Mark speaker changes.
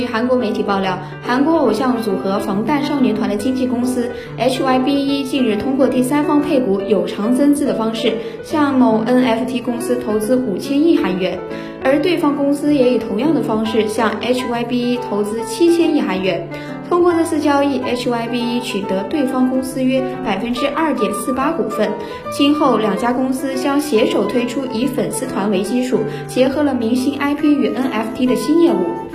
Speaker 1: 据韩国媒体爆料韩国偶像组合防弹少年团的经纪公司 hybe 近日通过第三方配股有偿增资的方式向某 nft 公司投资五千亿韩元而对方公司也以同样的方式向 hybe 投资七千亿韩元。通过这次交易 hybe 取得对方公司约百分之二点四八股份今后两家公司将携手推出以粉丝团为基础结合了明星 ip 与 nft 的新业务。